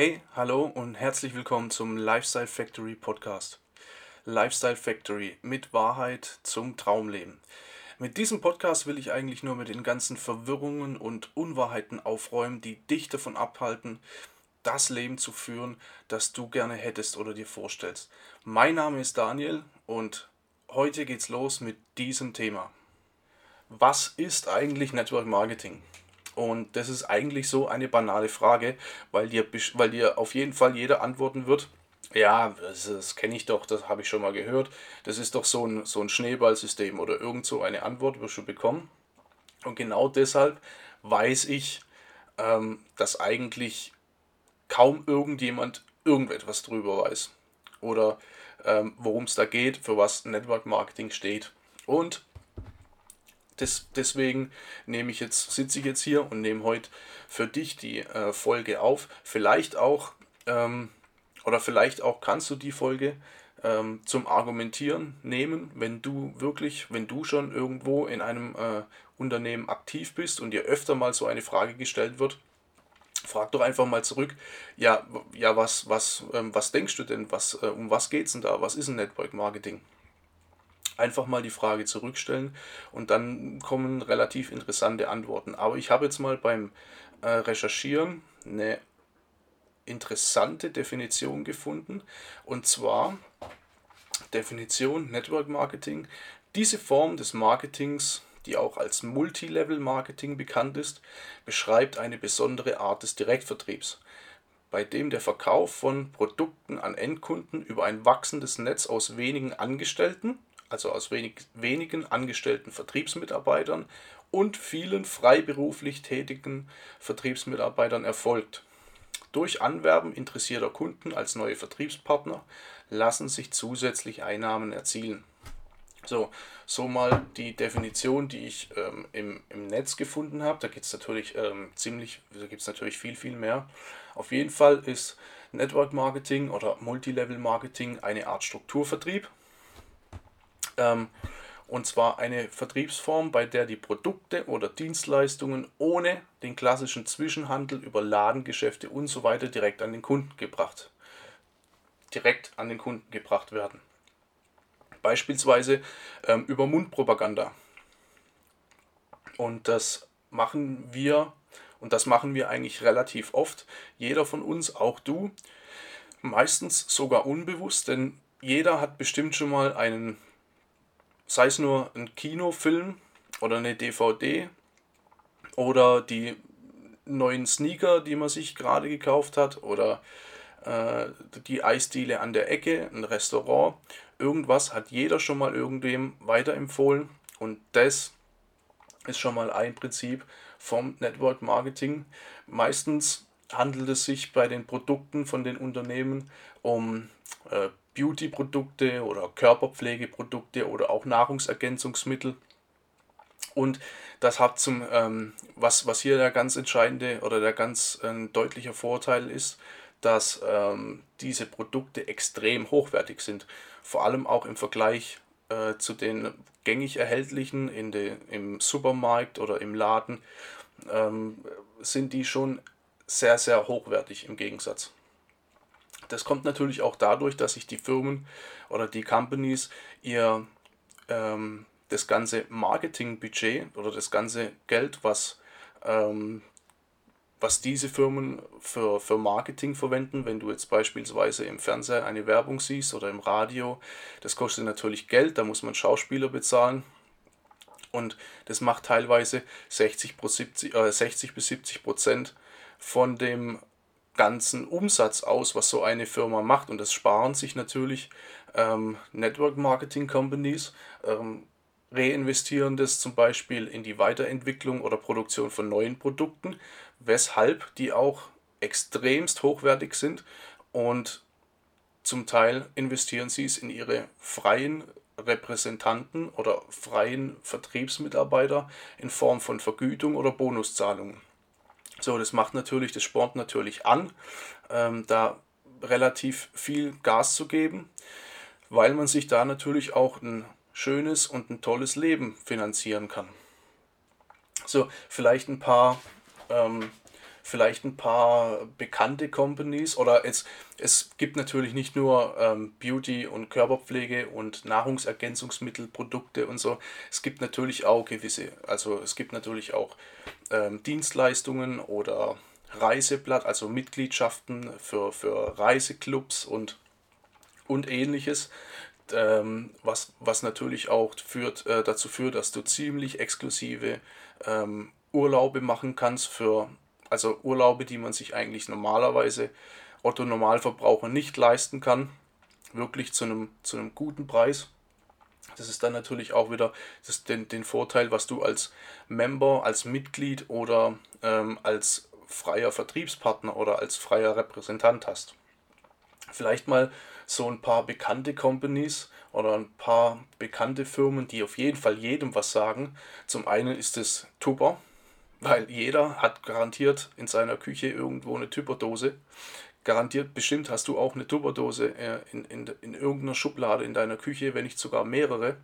Hey, hallo und herzlich willkommen zum Lifestyle Factory Podcast. Lifestyle Factory mit Wahrheit zum Traumleben. Mit diesem Podcast will ich eigentlich nur mit den ganzen Verwirrungen und Unwahrheiten aufräumen, die dich davon abhalten, das Leben zu führen, das du gerne hättest oder dir vorstellst. Mein Name ist Daniel und heute geht's los mit diesem Thema. Was ist eigentlich Network Marketing? Und das ist eigentlich so eine banale Frage, weil dir, weil dir auf jeden Fall jeder antworten wird, ja, das, das kenne ich doch, das habe ich schon mal gehört. Das ist doch so ein, so ein Schneeballsystem oder irgend so eine Antwort wirst du bekommen. Und genau deshalb weiß ich, ähm, dass eigentlich kaum irgendjemand irgendetwas drüber weiß. Oder ähm, worum es da geht, für was Network Marketing steht. Und des, deswegen nehme ich jetzt, sitze ich jetzt hier und nehme heute für dich die äh, Folge auf. Vielleicht auch, ähm, oder vielleicht auch kannst du die Folge ähm, zum Argumentieren nehmen, wenn du wirklich, wenn du schon irgendwo in einem äh, Unternehmen aktiv bist und dir öfter mal so eine Frage gestellt wird. Frag doch einfach mal zurück, ja, ja was, was, ähm, was denkst du denn, was, äh, um was geht es denn da, was ist ein Network Marketing? Einfach mal die Frage zurückstellen und dann kommen relativ interessante Antworten. Aber ich habe jetzt mal beim äh, Recherchieren eine interessante Definition gefunden und zwar Definition Network Marketing. Diese Form des Marketings, die auch als Multilevel Marketing bekannt ist, beschreibt eine besondere Art des Direktvertriebs bei dem der Verkauf von Produkten an Endkunden über ein wachsendes Netz aus wenigen Angestellten also aus wenig, wenigen angestellten Vertriebsmitarbeitern und vielen freiberuflich tätigen Vertriebsmitarbeitern erfolgt. Durch Anwerben interessierter Kunden als neue Vertriebspartner lassen sich zusätzlich Einnahmen erzielen. So, so mal die Definition, die ich ähm, im, im Netz gefunden habe. Da gibt es natürlich ähm, ziemlich, da gibt es natürlich viel, viel mehr. Auf jeden Fall ist Network Marketing oder Multilevel Marketing eine Art Strukturvertrieb. Ähm, und zwar eine Vertriebsform, bei der die Produkte oder Dienstleistungen ohne den klassischen Zwischenhandel über Ladengeschäfte und so weiter direkt an den Kunden gebracht, direkt an den Kunden gebracht werden. Beispielsweise ähm, über Mundpropaganda. Und das machen wir und das machen wir eigentlich relativ oft. Jeder von uns, auch du, meistens sogar unbewusst, denn jeder hat bestimmt schon mal einen sei es nur ein Kinofilm oder eine DVD oder die neuen Sneaker, die man sich gerade gekauft hat oder äh, die Eisdiele an der Ecke, ein Restaurant, irgendwas hat jeder schon mal irgendwem weiterempfohlen und das ist schon mal ein Prinzip vom Network Marketing. Meistens handelt es sich bei den Produkten von den Unternehmen um äh, Beauty-Produkte oder Körperpflegeprodukte oder auch Nahrungsergänzungsmittel. Und das hat zum, ähm, was, was hier der ganz entscheidende oder der ganz äh, deutliche Vorteil ist, dass ähm, diese Produkte extrem hochwertig sind. Vor allem auch im Vergleich äh, zu den gängig erhältlichen in de, im Supermarkt oder im Laden ähm, sind die schon sehr, sehr hochwertig im Gegensatz. Das kommt natürlich auch dadurch, dass sich die Firmen oder die Companies ihr ähm, das ganze Marketingbudget oder das ganze Geld, was, ähm, was diese Firmen für, für Marketing verwenden, wenn du jetzt beispielsweise im Fernseher eine Werbung siehst oder im Radio, das kostet natürlich Geld, da muss man Schauspieler bezahlen. Und das macht teilweise 60, 70, äh, 60 bis 70 Prozent von dem ganzen Umsatz aus, was so eine Firma macht. Und das sparen sich natürlich ähm, Network Marketing Companies, ähm, reinvestieren das zum Beispiel in die Weiterentwicklung oder Produktion von neuen Produkten, weshalb die auch extremst hochwertig sind und zum Teil investieren sie es in ihre freien Repräsentanten oder freien Vertriebsmitarbeiter in Form von Vergütung oder Bonuszahlungen. So, das macht natürlich, das spornt natürlich an, ähm, da relativ viel Gas zu geben, weil man sich da natürlich auch ein schönes und ein tolles Leben finanzieren kann. So, vielleicht ein paar ähm, vielleicht ein paar bekannte Companies oder es, es gibt natürlich nicht nur ähm, Beauty und Körperpflege und Nahrungsergänzungsmittelprodukte und so. Es gibt natürlich auch gewisse, also es gibt natürlich auch ähm, Dienstleistungen oder Reiseblatt, also Mitgliedschaften für, für Reiseclubs und, und ähnliches ähm, was, was natürlich auch führt, äh, dazu führt, dass du ziemlich exklusive ähm, Urlaube machen kannst für, also Urlaube, die man sich eigentlich normalerweise Otto Normalverbraucher nicht leisten kann, wirklich zu einem, zu einem guten Preis. Das ist dann natürlich auch wieder das, den, den Vorteil, was du als Member, als Mitglied oder ähm, als freier Vertriebspartner oder als freier Repräsentant hast. Vielleicht mal so ein paar bekannte Companies oder ein paar bekannte Firmen, die auf jeden Fall jedem was sagen. Zum einen ist es Tupper, weil jeder hat garantiert in seiner Küche irgendwo eine Tupperdose. Garantiert, bestimmt hast du auch eine Tupperdose äh, in, in, in irgendeiner Schublade in deiner Küche, wenn nicht sogar mehrere.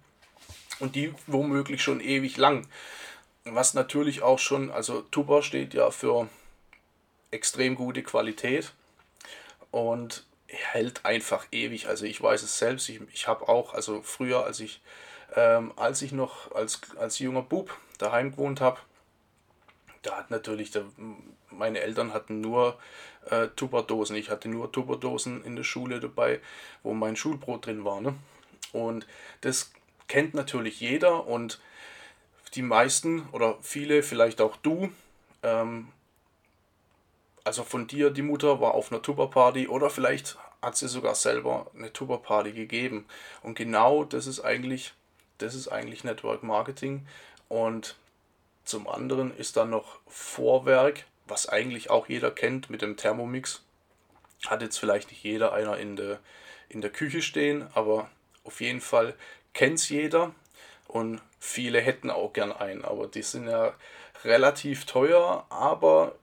Und die womöglich schon ewig lang. Was natürlich auch schon, also Tupper steht ja für extrem gute Qualität. Und hält einfach ewig. Also ich weiß es selbst, ich, ich habe auch, also früher, als ich, ähm, als ich noch als, als junger Bub daheim gewohnt habe, da hat natürlich, der, meine Eltern hatten nur äh, Tupperdosen. Ich hatte nur Tupperdosen in der Schule dabei, wo mein Schulbrot drin war. Ne? Und das kennt natürlich jeder und die meisten oder viele, vielleicht auch du, ähm, also von dir, die Mutter war auf einer Tupperparty oder vielleicht hat sie sogar selber eine Tupperparty gegeben. Und genau das ist eigentlich, das ist eigentlich Network Marketing. Und zum anderen ist dann noch Vorwerk, was eigentlich auch jeder kennt mit dem Thermomix. Hat jetzt vielleicht nicht jeder einer in der, in der Küche stehen, aber auf jeden Fall kennt es jeder. Und viele hätten auch gern einen, aber die sind ja relativ teuer, aber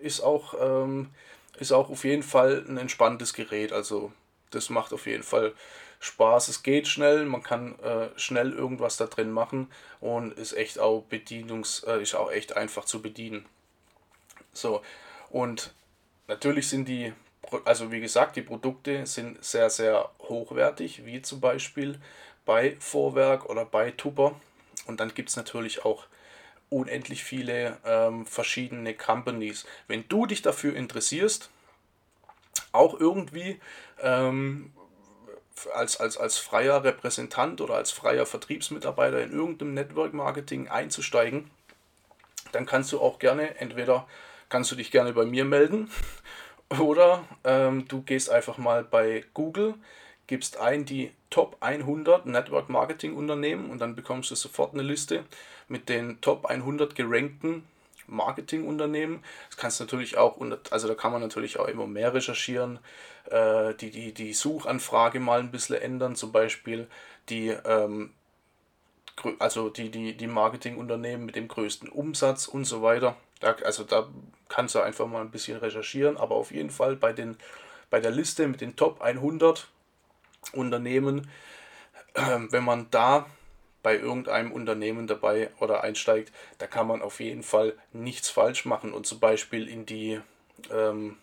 ist auch, ähm, ist auch auf jeden Fall ein entspanntes Gerät. Also das macht auf jeden Fall Spaß. Es geht schnell, man kann äh, schnell irgendwas da drin machen und ist echt auch bedienungs, äh, ist auch echt einfach zu bedienen. So, und natürlich sind die, also wie gesagt, die Produkte sind sehr, sehr hochwertig, wie zum Beispiel bei Vorwerk oder bei Tupper. Und dann gibt es natürlich auch unendlich viele ähm, verschiedene Companies. Wenn du dich dafür interessierst, auch irgendwie ähm, als, als, als freier Repräsentant oder als freier Vertriebsmitarbeiter in irgendeinem Network Marketing einzusteigen, dann kannst du auch gerne, entweder kannst du dich gerne bei mir melden oder ähm, du gehst einfach mal bei Google, gibst ein die Top 100 Network Marketing Unternehmen und dann bekommst du sofort eine Liste mit den Top 100 gerankten Marketingunternehmen. Das kannst natürlich auch, also da kann man natürlich auch immer mehr recherchieren, äh, die, die, die Suchanfrage mal ein bisschen ändern, zum Beispiel die, ähm, also die, die, die Marketingunternehmen mit dem größten Umsatz und so weiter. Da, also da kannst du einfach mal ein bisschen recherchieren, aber auf jeden Fall bei, den, bei der Liste mit den Top 100 Unternehmen, äh, wenn man da bei irgendeinem Unternehmen dabei oder einsteigt, da kann man auf jeden Fall nichts falsch machen und zum Beispiel in die ähm,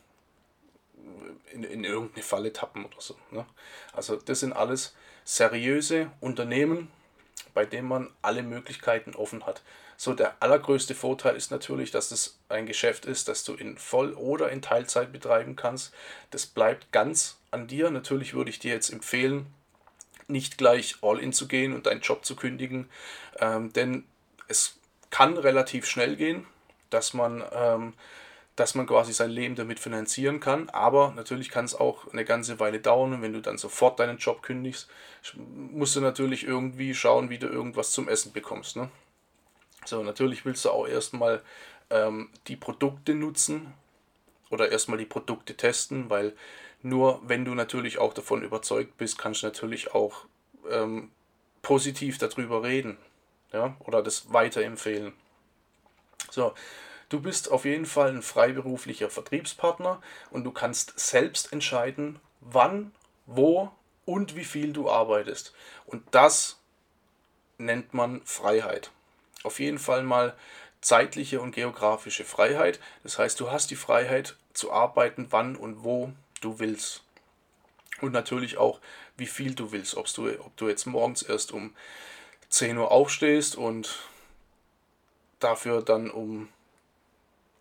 in, in irgendeine Falle tappen oder so. Ne? Also das sind alles seriöse Unternehmen, bei denen man alle Möglichkeiten offen hat. So, der allergrößte Vorteil ist natürlich, dass es ein Geschäft ist, das du in Voll- oder in Teilzeit betreiben kannst. Das bleibt ganz an dir. Natürlich würde ich dir jetzt empfehlen, nicht gleich all in zu gehen und deinen Job zu kündigen, ähm, denn es kann relativ schnell gehen, dass man, ähm, dass man quasi sein Leben damit finanzieren kann, aber natürlich kann es auch eine ganze Weile dauern und wenn du dann sofort deinen Job kündigst, musst du natürlich irgendwie schauen, wie du irgendwas zum Essen bekommst. Ne? So, natürlich willst du auch erstmal ähm, die Produkte nutzen oder erstmal die Produkte testen, weil nur wenn du natürlich auch davon überzeugt bist, kannst du natürlich auch ähm, positiv darüber reden ja, oder das weiterempfehlen. So, du bist auf jeden Fall ein freiberuflicher Vertriebspartner und du kannst selbst entscheiden, wann, wo und wie viel du arbeitest. Und das nennt man Freiheit. Auf jeden Fall mal zeitliche und geografische Freiheit. Das heißt, du hast die Freiheit zu arbeiten, wann und wo du willst. Und natürlich auch, wie viel du willst. Ob du, ob du jetzt morgens erst um 10 Uhr aufstehst und dafür dann um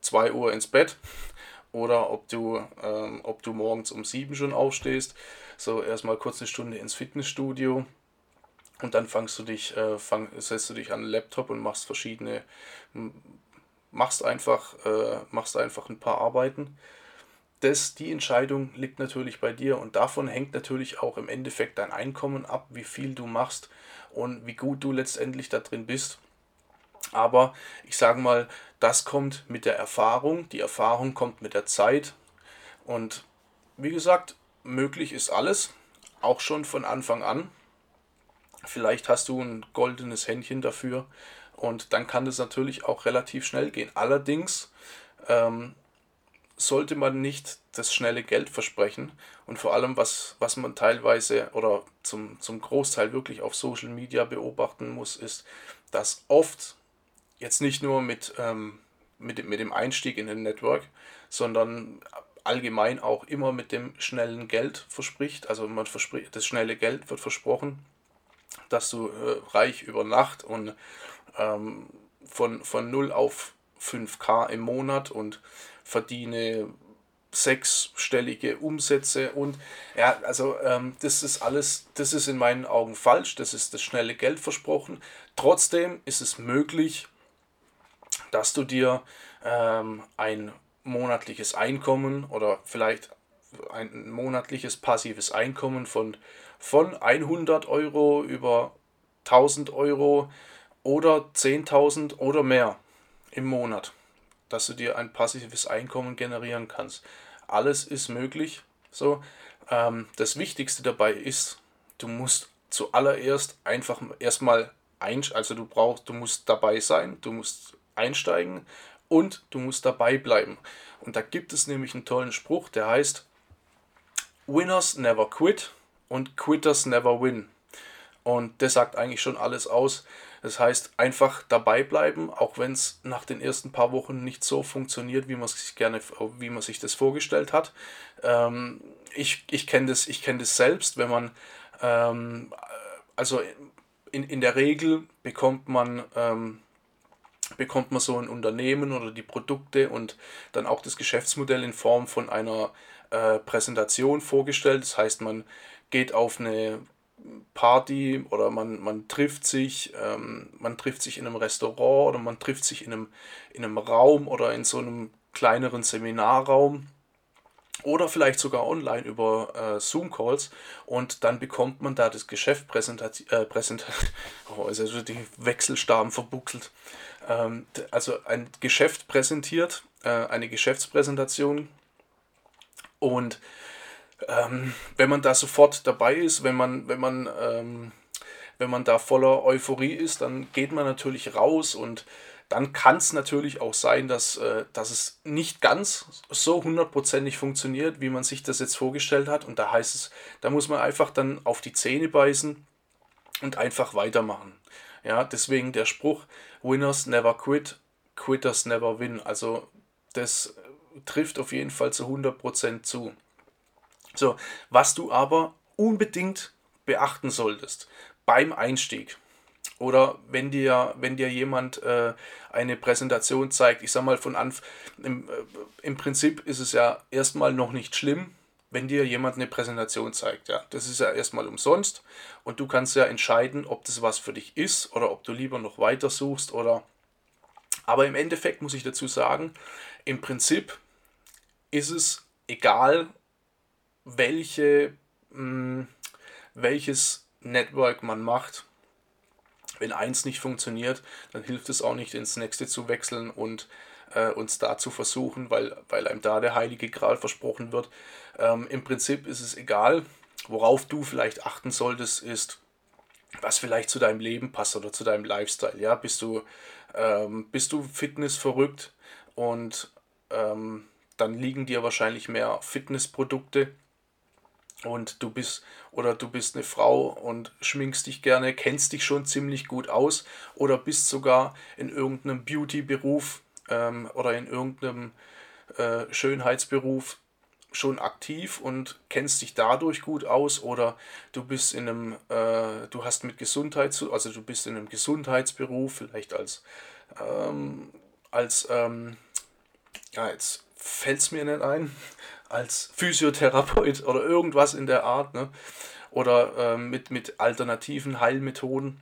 2 Uhr ins Bett oder ob du, ähm, ob du morgens um 7 schon aufstehst. So erstmal kurz eine Stunde ins Fitnessstudio und dann fangst du dich, äh, fang, setzt du dich an den Laptop und machst verschiedene, machst einfach, äh, machst einfach ein paar Arbeiten. Das, die Entscheidung liegt natürlich bei dir und davon hängt natürlich auch im Endeffekt dein Einkommen ab, wie viel du machst und wie gut du letztendlich da drin bist. Aber ich sage mal, das kommt mit der Erfahrung, die Erfahrung kommt mit der Zeit und wie gesagt, möglich ist alles, auch schon von Anfang an. Vielleicht hast du ein goldenes Händchen dafür und dann kann das natürlich auch relativ schnell gehen. Allerdings ähm, sollte man nicht das schnelle Geld versprechen und vor allem, was, was man teilweise oder zum, zum Großteil wirklich auf Social Media beobachten muss, ist, dass oft jetzt nicht nur mit, ähm, mit, mit dem Einstieg in den Network, sondern allgemein auch immer mit dem schnellen Geld verspricht. Also man verspricht, das schnelle Geld wird versprochen dass du äh, reich über Nacht und ähm, von, von 0 auf 5k im Monat und verdiene sechsstellige Umsätze und ja, also ähm, das ist alles, das ist in meinen Augen falsch, das ist das schnelle Geld versprochen. Trotzdem ist es möglich, dass du dir ähm, ein monatliches Einkommen oder vielleicht ein monatliches passives Einkommen von von 100 Euro über 1000 Euro oder 10.000 oder mehr im Monat, dass du dir ein passives Einkommen generieren kannst. Alles ist möglich. So, ähm, das Wichtigste dabei ist, du musst zuallererst einfach erstmal ein, also du brauchst, du musst dabei sein, du musst einsteigen und du musst dabei bleiben. Und da gibt es nämlich einen tollen Spruch, der heißt Winners never quit und Quitters never win. Und das sagt eigentlich schon alles aus. Das heißt, einfach dabei bleiben, auch wenn es nach den ersten paar Wochen nicht so funktioniert, wie man sich gerne, wie man sich das vorgestellt hat. Ähm, ich ich kenne das, kenn das selbst, wenn man, ähm, also in, in der Regel bekommt man, ähm, bekommt man so ein Unternehmen oder die Produkte und dann auch das Geschäftsmodell in Form von einer äh, Präsentation vorgestellt. Das heißt, man geht auf eine Party oder man, man trifft sich, ähm, man trifft sich in einem Restaurant oder man trifft sich in einem, in einem Raum oder in so einem kleineren Seminarraum oder vielleicht sogar online über äh, Zoom-Calls und dann bekommt man da das Geschäft präsentiert, äh, präsent oh, also die Wechselstaben verbuckelt, ähm, also ein Geschäft präsentiert, äh, eine Geschäftspräsentation und ähm, wenn man da sofort dabei ist, wenn man, wenn man, ähm, wenn man da voller Euphorie ist, dann geht man natürlich raus und dann kann es natürlich auch sein, dass, äh, dass es nicht ganz so hundertprozentig funktioniert, wie man sich das jetzt vorgestellt hat. Und da heißt es, da muss man einfach dann auf die Zähne beißen und einfach weitermachen. Ja, deswegen der Spruch, Winners never quit, Quitters never win. Also das trifft auf jeden Fall zu 100% zu. So, was du aber unbedingt beachten solltest beim Einstieg oder wenn dir, wenn dir jemand äh, eine Präsentation zeigt, ich sag mal von Anfang, im, äh, im Prinzip ist es ja erstmal noch nicht schlimm, wenn dir jemand eine Präsentation zeigt. Ja, das ist ja erstmal umsonst und du kannst ja entscheiden, ob das was für dich ist oder ob du lieber noch weiter suchst oder. Aber im Endeffekt muss ich dazu sagen, im Prinzip ist es egal, welche, mh, hm, welches Network man macht. Wenn eins nicht funktioniert, dann hilft es auch nicht, ins nächste zu wechseln und äh, uns da zu versuchen, weil, weil einem da der heilige Gral versprochen wird. Ähm, Im Prinzip ist es egal, worauf du vielleicht achten solltest, ist, was vielleicht zu deinem Leben passt oder zu deinem Lifestyle. Ja, bist du, ähm, bist du Fitness und ähm, dann liegen dir wahrscheinlich mehr Fitnessprodukte und du bist oder du bist eine Frau und schminkst dich gerne, kennst dich schon ziemlich gut aus oder bist sogar in irgendeinem Beauty-Beruf ähm, oder in irgendeinem äh, Schönheitsberuf schon aktiv und kennst dich dadurch gut aus oder du bist in einem, äh, du hast mit Gesundheit zu, also du bist in einem Gesundheitsberuf, vielleicht als, ähm, als, ähm, ja, jetzt fällt es mir nicht ein, als Physiotherapeut oder irgendwas in der Art, ne? oder ähm, mit, mit alternativen Heilmethoden,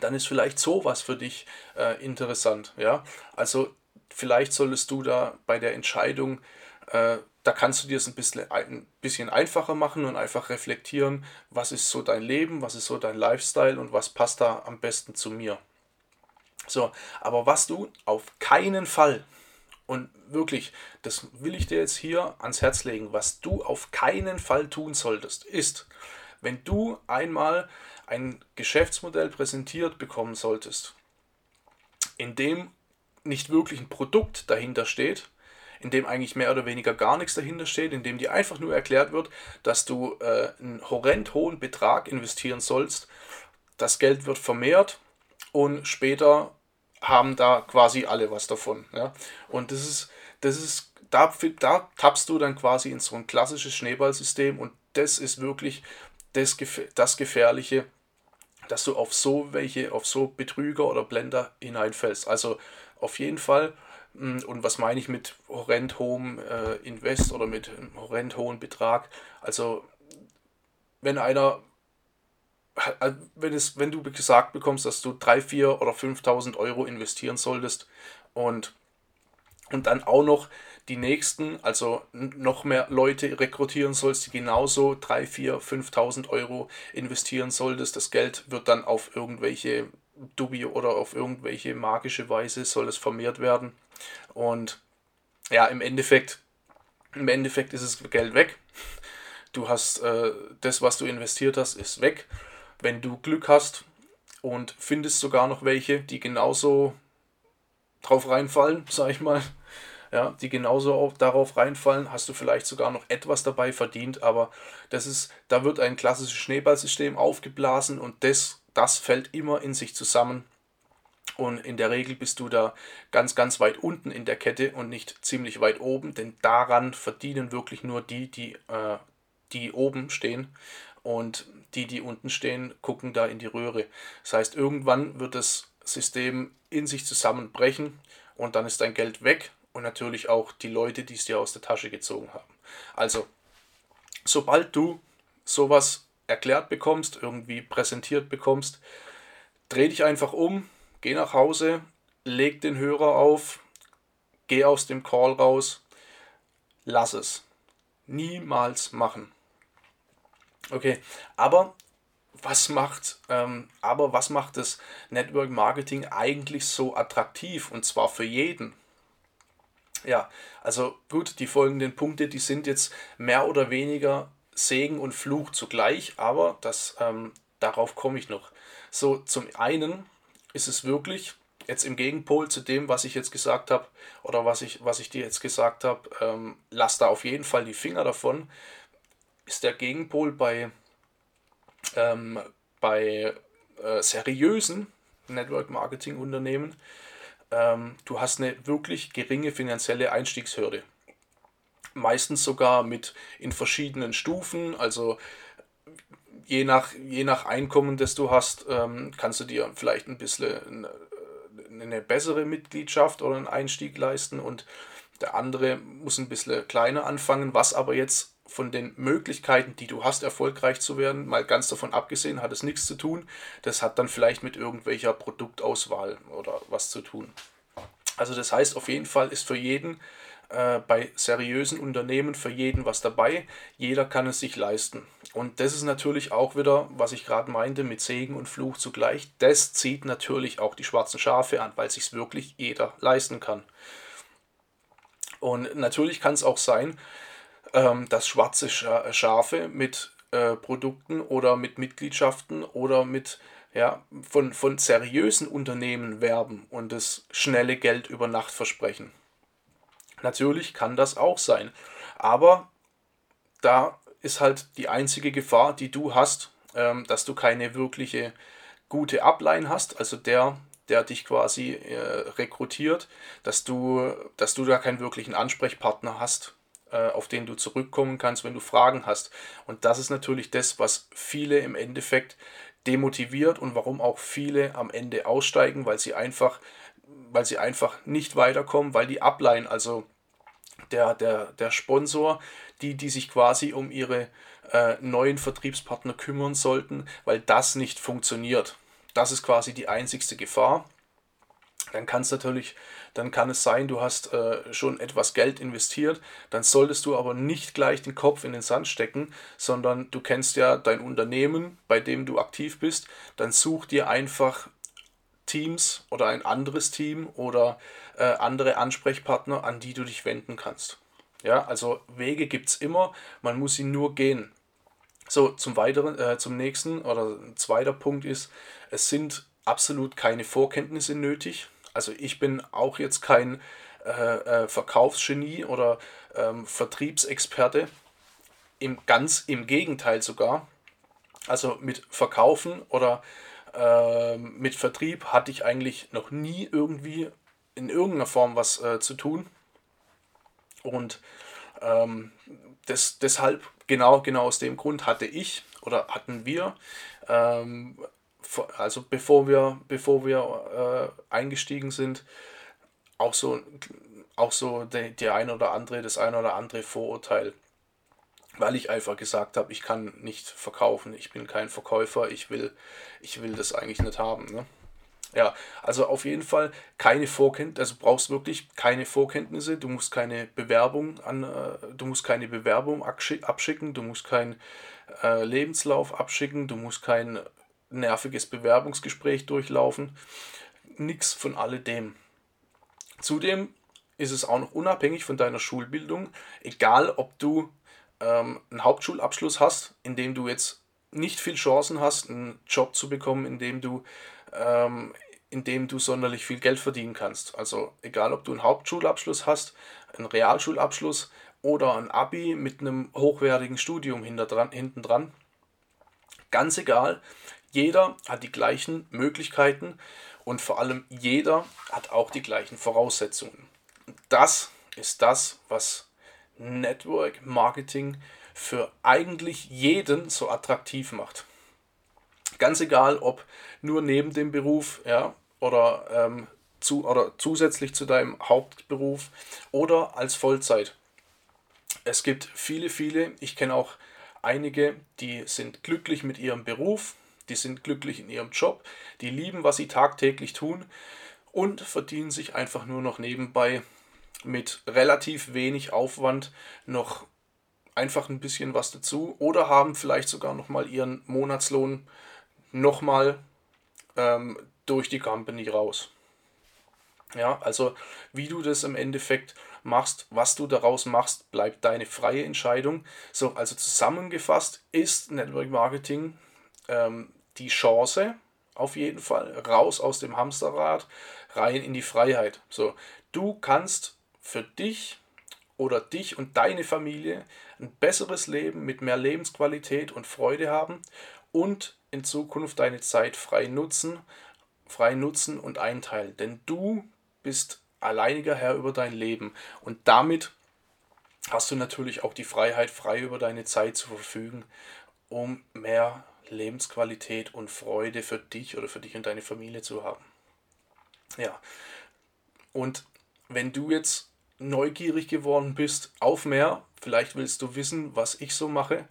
dann ist vielleicht sowas für dich äh, interessant. Ja? Also vielleicht solltest du da bei der Entscheidung, äh, da kannst du dir es ein bisschen, ein bisschen einfacher machen und einfach reflektieren, was ist so dein Leben, was ist so dein Lifestyle und was passt da am besten zu mir. So, aber was du auf keinen Fall und wirklich, das will ich dir jetzt hier ans Herz legen, was du auf keinen Fall tun solltest, ist, wenn du einmal ein Geschäftsmodell präsentiert bekommen solltest, in dem nicht wirklich ein Produkt dahinter steht, in dem eigentlich mehr oder weniger gar nichts dahinter steht, in dem dir einfach nur erklärt wird, dass du äh, einen horrend hohen Betrag investieren sollst, das Geld wird vermehrt und später haben da quasi alle was davon. Ja? Und das ist, das ist, da, da tappst du dann quasi in so ein klassisches Schneeballsystem und das ist wirklich das, das Gefährliche, dass du auf so welche, auf so Betrüger oder Blender hineinfällst. Also auf jeden Fall, hm, und was meine ich mit horrend hohem äh, Invest oder mit horrend hohem Betrag? Also wenn einer wenn, es, wenn du gesagt bekommst, dass du 3, 4 oder 5.000 Euro investieren solltest und, und dann auch noch die nächsten, also noch mehr Leute rekrutieren sollst, die genauso 3, 4, 5.000 Euro investieren solltest, das Geld wird dann auf irgendwelche Dubi oder auf irgendwelche magische Weise soll es vermehrt werden und ja, im Endeffekt, im Endeffekt ist das Geld weg. Du hast äh, das, was du investiert hast, ist weg wenn du Glück hast und findest sogar noch welche, die genauso drauf reinfallen, sag ich mal, ja, die genauso auch darauf reinfallen, hast du vielleicht sogar noch etwas dabei verdient, aber das ist, da wird ein klassisches Schneeballsystem aufgeblasen und das, das fällt immer in sich zusammen. Und in der Regel bist du da ganz, ganz weit unten in der Kette und nicht ziemlich weit oben, denn daran verdienen wirklich nur die, die, äh, die oben stehen. Und die, die unten stehen, gucken da in die Röhre. Das heißt, irgendwann wird das System in sich zusammenbrechen und dann ist dein Geld weg und natürlich auch die Leute, die es dir aus der Tasche gezogen haben. Also, sobald du sowas erklärt bekommst, irgendwie präsentiert bekommst, dreh dich einfach um, geh nach Hause, leg den Hörer auf, geh aus dem Call raus, lass es. Niemals machen. Okay, aber was macht, ähm, aber was macht das Network Marketing eigentlich so attraktiv und zwar für jeden? Ja, also gut, die folgenden Punkte, die sind jetzt mehr oder weniger Segen und Fluch zugleich, aber das, ähm, darauf komme ich noch. So, zum einen ist es wirklich, jetzt im Gegenpol zu dem, was ich jetzt gesagt habe, oder was ich, was ich dir jetzt gesagt habe, ähm, lass da auf jeden Fall die Finger davon, ist der Gegenpol bei, ähm, bei äh, seriösen Network Marketing Unternehmen. Ähm, du hast eine wirklich geringe finanzielle Einstiegshürde. Meistens sogar mit in verschiedenen Stufen, also je nach, je nach Einkommen, das du hast, ähm, kannst du dir vielleicht ein bisschen eine, eine bessere Mitgliedschaft oder einen Einstieg leisten und der andere muss ein bisschen kleiner anfangen, was aber jetzt von den Möglichkeiten, die du hast, erfolgreich zu werden, mal ganz davon abgesehen, hat es nichts zu tun. Das hat dann vielleicht mit irgendwelcher Produktauswahl oder was zu tun. Also das heißt, auf jeden Fall ist für jeden äh, bei seriösen Unternehmen für jeden was dabei. Jeder kann es sich leisten. Und das ist natürlich auch wieder, was ich gerade meinte, mit Segen und Fluch zugleich. Das zieht natürlich auch die schwarzen Schafe an, weil sich wirklich jeder leisten kann. Und natürlich kann es auch sein, ähm, dass schwarze Schafe mit äh, Produkten oder mit Mitgliedschaften oder mit ja, von, von seriösen Unternehmen werben und das schnelle Geld über Nacht versprechen. Natürlich kann das auch sein, aber da ist halt die einzige Gefahr, die du hast, ähm, dass du keine wirkliche gute Upline hast, also der, der dich quasi äh, rekrutiert, dass du, dass du da keinen wirklichen Ansprechpartner hast, äh, auf den du zurückkommen kannst, wenn du Fragen hast. Und das ist natürlich das, was viele im Endeffekt demotiviert und warum auch viele am Ende aussteigen, weil sie einfach, weil sie einfach nicht weiterkommen, weil die Upline, also der, der, der Sponsor, die, die sich quasi um ihre äh, neuen Vertriebspartner kümmern sollten, weil das nicht funktioniert. Das ist quasi die einzigste Gefahr. Dann kann es natürlich, dann kann es sein, du hast äh, schon etwas Geld investiert, dann solltest du aber nicht gleich den Kopf in den Sand stecken, sondern du kennst ja dein Unternehmen, bei dem du aktiv bist, dann such dir einfach Teams oder ein anderes Team oder äh, andere Ansprechpartner, an die du dich wenden kannst. Ja, also Wege gibt es immer, man muss sie nur gehen. So, zum weiteren, äh, zum nächsten oder zweiter Punkt ist, es sind absolut keine Vorkenntnisse nötig. Also ich bin auch jetzt kein äh, äh, Verkaufsgenie oder ähm, Vertriebsexperte. Im, ganz im Gegenteil sogar. Also mit Verkaufen oder äh, mit Vertrieb hatte ich eigentlich noch nie irgendwie in irgendeiner Form was äh, zu tun. Und ähm, des, deshalb, genau, genau aus dem Grund hatte ich oder hatten wir, ähm, also bevor wir, bevor wir äh, eingestiegen sind, auch so, auch so der, der ein oder andere, das ein oder andere Vorurteil weil ich einfach gesagt habe, ich kann nicht verkaufen, ich bin kein Verkäufer, ich will, ich will das eigentlich nicht haben. Ne? Ja, also auf jeden Fall keine Vorkenntnisse, also brauchst wirklich keine Vorkenntnisse, du musst keine Bewerbung an, äh, du musst keine Bewerbung abschicken, du musst keinen äh, Lebenslauf abschicken, du musst kein nerviges Bewerbungsgespräch durchlaufen, nichts von alledem. Zudem ist es auch noch unabhängig von deiner Schulbildung, egal ob du ähm, einen Hauptschulabschluss hast, in dem du jetzt nicht viel Chancen hast, einen Job zu bekommen, in dem du, ähm, in dem du sonderlich viel Geld verdienen kannst. Also egal, ob du einen Hauptschulabschluss hast, einen Realschulabschluss oder ein Abi mit einem hochwertigen Studium hinten dran, ganz egal, jeder hat die gleichen Möglichkeiten und vor allem jeder hat auch die gleichen Voraussetzungen. Das ist das, was Network Marketing für eigentlich jeden so attraktiv macht. Ganz egal, ob nur neben dem Beruf ja, oder, ähm, zu, oder zusätzlich zu deinem Hauptberuf oder als Vollzeit. Es gibt viele, viele, ich kenne auch einige, die sind glücklich mit ihrem Beruf, die sind glücklich in ihrem Job, die lieben, was sie tagtäglich tun und verdienen sich einfach nur noch nebenbei mit relativ wenig Aufwand noch einfach ein bisschen was dazu oder haben vielleicht sogar nochmal ihren Monatslohn nochmal ähm, durch die Company raus. Ja, also wie du das im Endeffekt machst, was du daraus machst, bleibt deine freie Entscheidung. So, also zusammengefasst ist Network Marketing ähm, die Chance, auf jeden Fall, raus aus dem Hamsterrad, rein in die Freiheit. So, du kannst für dich oder dich und deine Familie ein besseres Leben mit mehr Lebensqualität und Freude haben und in Zukunft deine Zeit frei nutzen, frei nutzen und einteilen. Denn du bist alleiniger Herr über dein Leben und damit hast du natürlich auch die Freiheit, frei über deine Zeit zu verfügen, um mehr Lebensqualität und Freude für dich oder für dich und deine Familie zu haben. Ja, und wenn du jetzt neugierig geworden bist auf mehr, vielleicht willst du wissen, was ich so mache,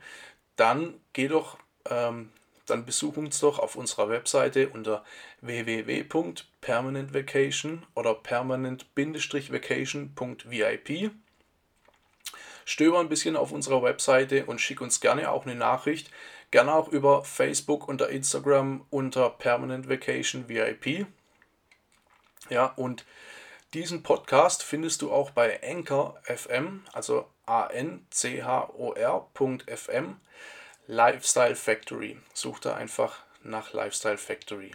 dann geh doch, ähm, dann besuch uns doch auf unserer Webseite unter www.permanentvacation oder permanent-vacation.vip. Stöber ein bisschen auf unserer Webseite und schick uns gerne auch eine Nachricht, gerne auch über Facebook oder Instagram unter Permanent Vacation VIP. Ja, und diesen Podcast findest du auch bei Anchor FM, also A-N-C-H-O-R.fm, Lifestyle Factory. Such da einfach nach Lifestyle Factory.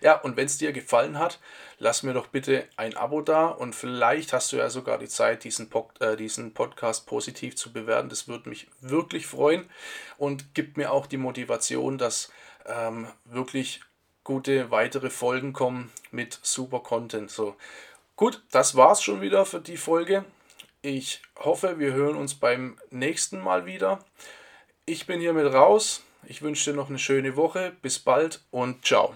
Ja, und wenn es dir gefallen hat, lass mir doch bitte ein Abo da und vielleicht hast du ja sogar die Zeit, diesen, Pod, äh, diesen Podcast positiv zu bewerten. Das würde mich wirklich freuen und gibt mir auch die Motivation, dass ähm, wirklich gute weitere Folgen kommen mit super Content. So, gut, das war's schon wieder für die Folge. Ich hoffe, wir hören uns beim nächsten Mal wieder. Ich bin hiermit raus. Ich wünsche dir noch eine schöne Woche. Bis bald und ciao.